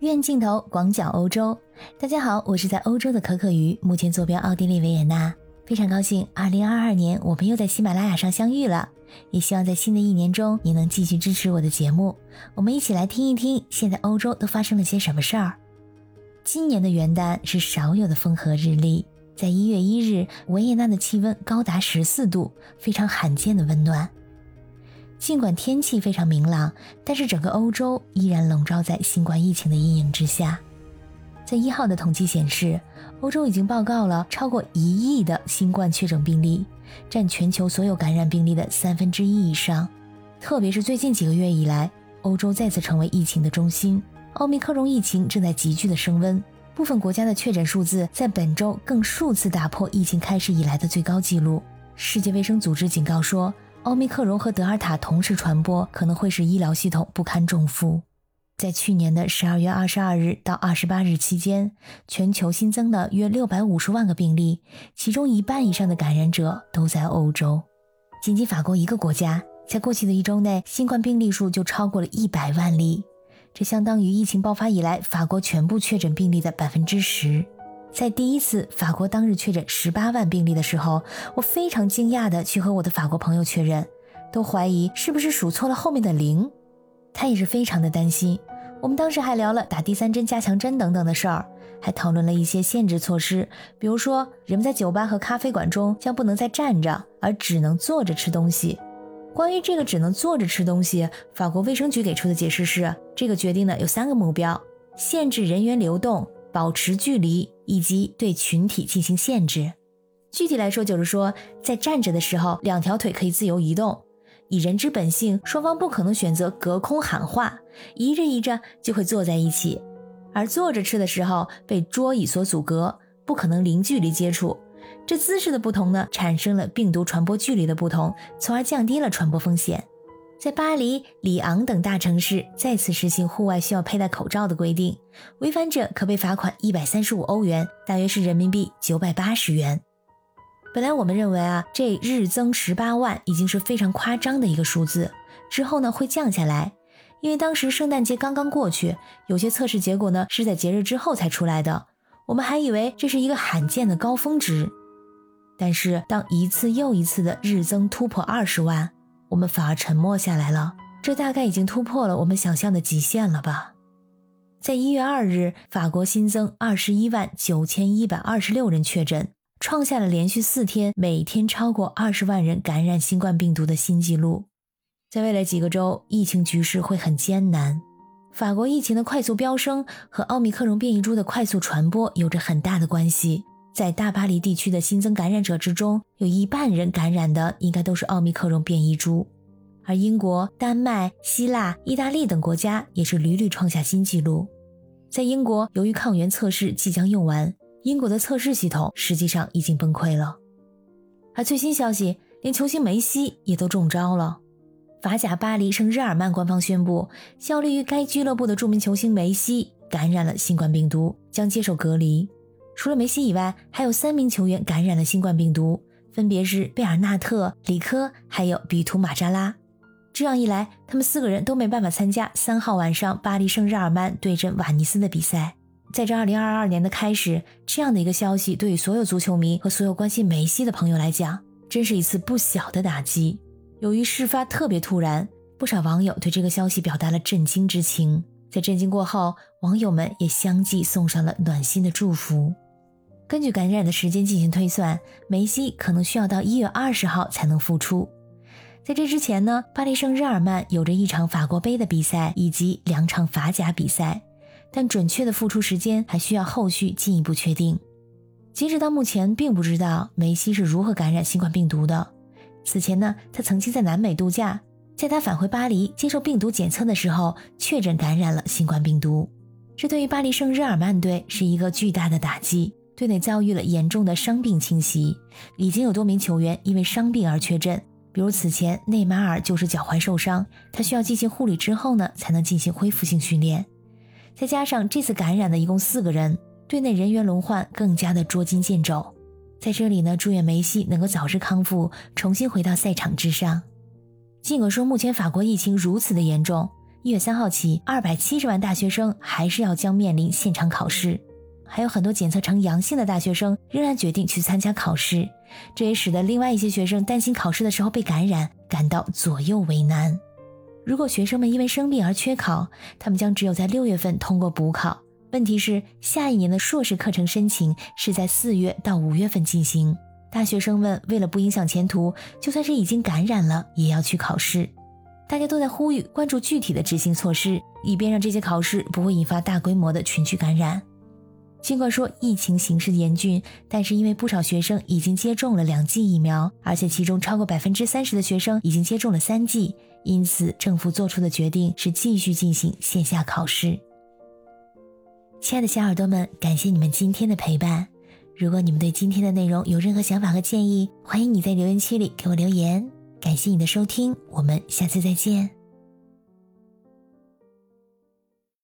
远镜头广角欧洲，大家好，我是在欧洲的可可鱼，目前坐标奥地利维也纳，非常高兴，二零二二年我们又在喜马拉雅上相遇了，也希望在新的一年中你能继续支持我的节目，我们一起来听一听现在欧洲都发生了些什么事儿。今年的元旦是少有的风和日丽，在一月一日，维也纳的气温高达十四度，非常罕见的温暖。尽管天气非常明朗，但是整个欧洲依然笼罩在新冠疫情的阴影之下。在一号的统计显示，欧洲已经报告了超过一亿的新冠确诊病例，占全球所有感染病例的三分之一以上。特别是最近几个月以来，欧洲再次成为疫情的中心，奥密克戎疫情正在急剧的升温。部分国家的确诊数字在本周更数次打破疫情开始以来的最高纪录。世界卫生组织警告说。奥密克戎和德尔塔同时传播，可能会使医疗系统不堪重负。在去年的十二月二十二日到二十八日期间，全球新增的约六百五十万个病例，其中一半以上的感染者都在欧洲。仅仅法国一个国家，在过去的一周内，新冠病例数就超过了一百万例，这相当于疫情爆发以来法国全部确诊病例的百分之十。在第一次法国当日确诊十八万病例的时候，我非常惊讶的去和我的法国朋友确认，都怀疑是不是数错了后面的零。他也是非常的担心。我们当时还聊了打第三针加强针等等的事儿，还讨论了一些限制措施，比如说人们在酒吧和咖啡馆中将不能再站着，而只能坐着吃东西。关于这个只能坐着吃东西，法国卫生局给出的解释是，这个决定呢有三个目标：限制人员流动。保持距离以及对群体进行限制。具体来说，就是说，在站着的时候，两条腿可以自由移动。以人之本性，双方不可能选择隔空喊话，移着移着就会坐在一起。而坐着吃的时候，被桌椅所阻隔，不可能零距离接触。这姿势的不同呢，产生了病毒传播距离的不同，从而降低了传播风险。在巴黎、里昂等大城市再次实行户外需要佩戴口罩的规定，违反者可被罚款一百三十五欧元，大约是人民币九百八十元。本来我们认为啊，这日增十八万已经是非常夸张的一个数字，之后呢会降下来，因为当时圣诞节刚刚过去，有些测试结果呢是在节日之后才出来的，我们还以为这是一个罕见的高峰值。但是当一次又一次的日增突破二十万。我们反而沉默下来了，这大概已经突破了我们想象的极限了吧？在一月二日，法国新增二十一万九千一百二十六人确诊，创下了连续四天每天超过二十万人感染新冠病毒的新纪录。在未来几个周，疫情局势会很艰难。法国疫情的快速飙升和奥密克戎变异株的快速传播有着很大的关系。在大巴黎地区的新增感染者之中，有一半人感染的应该都是奥密克戎变异株，而英国、丹麦、希腊、意大利等国家也是屡屡创下新纪录。在英国，由于抗原测试即将用完，英国的测试系统实际上已经崩溃了。而最新消息，连球星梅西也都中招了。法甲巴黎圣日耳曼官方宣布，效力于该俱乐部的著名球星梅西感染了新冠病毒，将接受隔离。除了梅西以外，还有三名球员感染了新冠病毒，分别是贝尔纳特、里科还有比图马扎拉。这样一来，他们四个人都没办法参加三号晚上巴黎圣日耳曼对阵瓦尼斯的比赛。在这2022年的开始，这样的一个消息对于所有足球迷和所有关心梅西的朋友来讲，真是一次不小的打击。由于事发特别突然，不少网友对这个消息表达了震惊之情。在震惊过后，网友们也相继送上了暖心的祝福。根据感染的时间进行推算，梅西可能需要到一月二十号才能复出。在这之前呢，巴黎圣日耳曼有着一场法国杯的比赛以及两场法甲比赛，但准确的复出时间还需要后续进一步确定。截止到目前，并不知道梅西是如何感染新冠病毒的。此前呢，他曾经在南美度假。在他返回巴黎接受病毒检测的时候，确诊感染了新冠病毒。这对于巴黎圣日耳曼队是一个巨大的打击，队内遭遇了严重的伤病侵袭，已经有多名球员因为伤病而缺阵。比如此前内马尔就是脚踝受伤，他需要进行护理之后呢，才能进行恢复性训练。再加上这次感染的一共四个人，队内人员轮换更加的捉襟见肘。在这里呢，祝愿梅西能够早日康复，重新回到赛场之上。尽管说目前法国疫情如此的严重，一月三号起，二百七十万大学生还是要将面临现场考试。还有很多检测呈阳性的大学生仍然决定去参加考试，这也使得另外一些学生担心考试的时候被感染，感到左右为难。如果学生们因为生病而缺考，他们将只有在六月份通过补考。问题是，下一年的硕士课程申请是在四月到五月份进行。大学生们为了不影响前途，就算是已经感染了，也要去考试。大家都在呼吁关注具体的执行措施，以便让这些考试不会引发大规模的群聚感染。尽管说疫情形势严峻，但是因为不少学生已经接种了两剂疫苗，而且其中超过百分之三十的学生已经接种了三剂，因此政府做出的决定是继续进行线下考试。亲爱的小耳朵们，感谢你们今天的陪伴。如果你们对今天的内容有任何想法和建议，欢迎你在留言区里给我留言。感谢你的收听，我们下次再见。